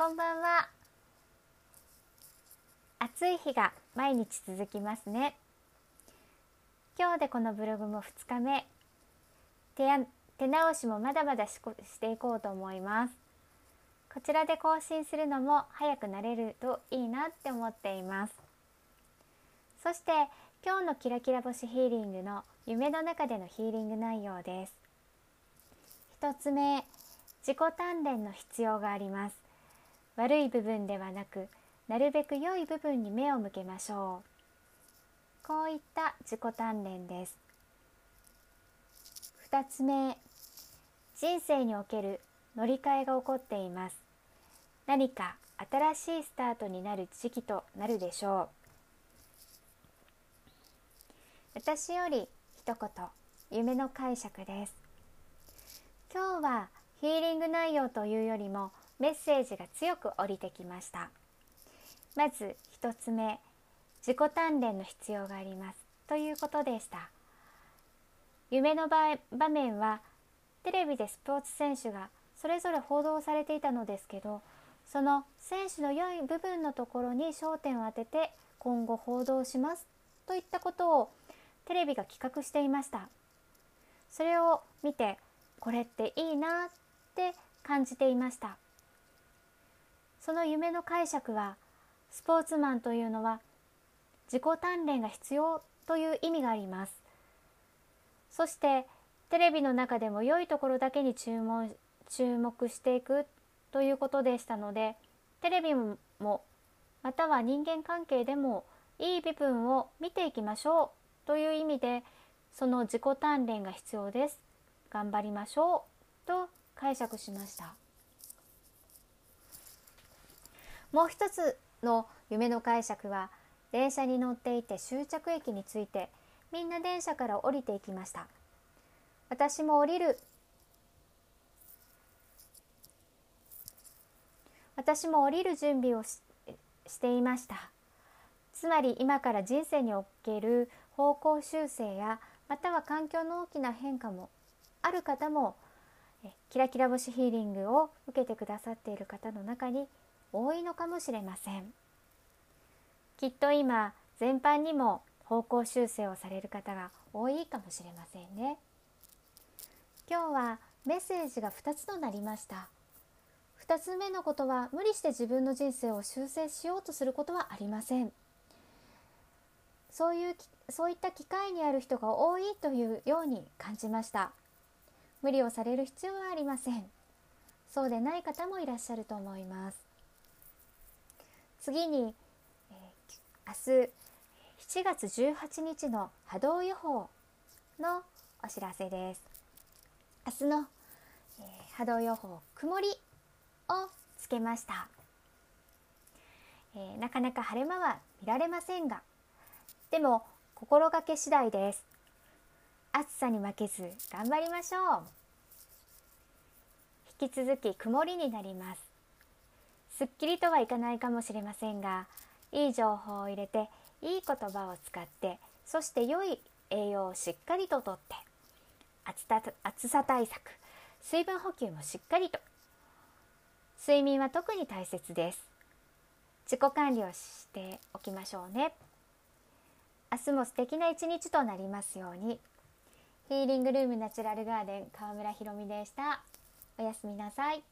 こんばんは。暑い日が毎日続きますね。今日でこのブログも2日目。手や手直しもまだまだししていこうと思います。こちらで更新するのも早くなれるといいなって思っています。そして今日のキラキラ星ヒーリングの夢の中でのヒーリング内容です。1つ目自己鍛錬の必要があります。悪い部分ではなくなるべく良い部分に目を向けましょう。こういった自己鍛錬です。2つ目人生における乗り換えが起こっています。何か新しいスタートになる時期となるでしょう。私より一言夢の解釈です。今日はヒーリング内容というよりもメッセージが強く降りてきました。まず1つ目自己鍛錬の必要がありますということでした。夢の場面はテレビでスポーツ選手がそれぞれ報道されていたのですけどその選手の良い部分のところに焦点を当てて今後報道しますといったことをテレビが企画していました。それを見てこれっていいなって感じていました。その夢の解釈はスポーツマンというのは自己鍛錬が必要という意味があります。そしてテレビの中でも良いところだけに注文注目していくということでしたのでテレビもまたは人間関係でもいい部分を見ていきましょうという意味でその自己鍛錬が必要です。頑張りましょうと解釈しました。もう一つの夢の解釈は電車に乗っていて終着駅に着いてみんな電車から降りていきました。私も降りる。私も降りる準備をししていました。つまり今から人生における方向修正やまたは環境の大きな変化もある方もキラキラ星ヒーリングを受けてくださっている方の中に多いのかもしれません。きっと今全般にも方向修正をされる方が多いかもしれませんね。今日はメッセージが2つとなりました。2つ目のことは無理して自分の人生を修正しようとすることはありません。そういうそういった機会にある人が多いというように感じました。無理をされる必要はありません。そうでない方もいらっしゃると思います。次に、えー、明日7月18日の波動予報のお知らせです。明日の、えー、波動予報曇りをつけました、えー、なかなか晴れ間は見られませんがでも心がけ次第です。暑さに負けず頑張りましょう。引き続き曇りになります。すっきりとはいかないかもしれませんがいい情報を入れていい言葉を使ってそして良い栄養をしっかりととって暑さ対策水分補給もしっかりと睡眠は特に大切です自己管理をしておきましょうね明日も素敵な一日となりますようにヒーリングルームナチュラルガーデン川村ひろみでした。おやすみなさい。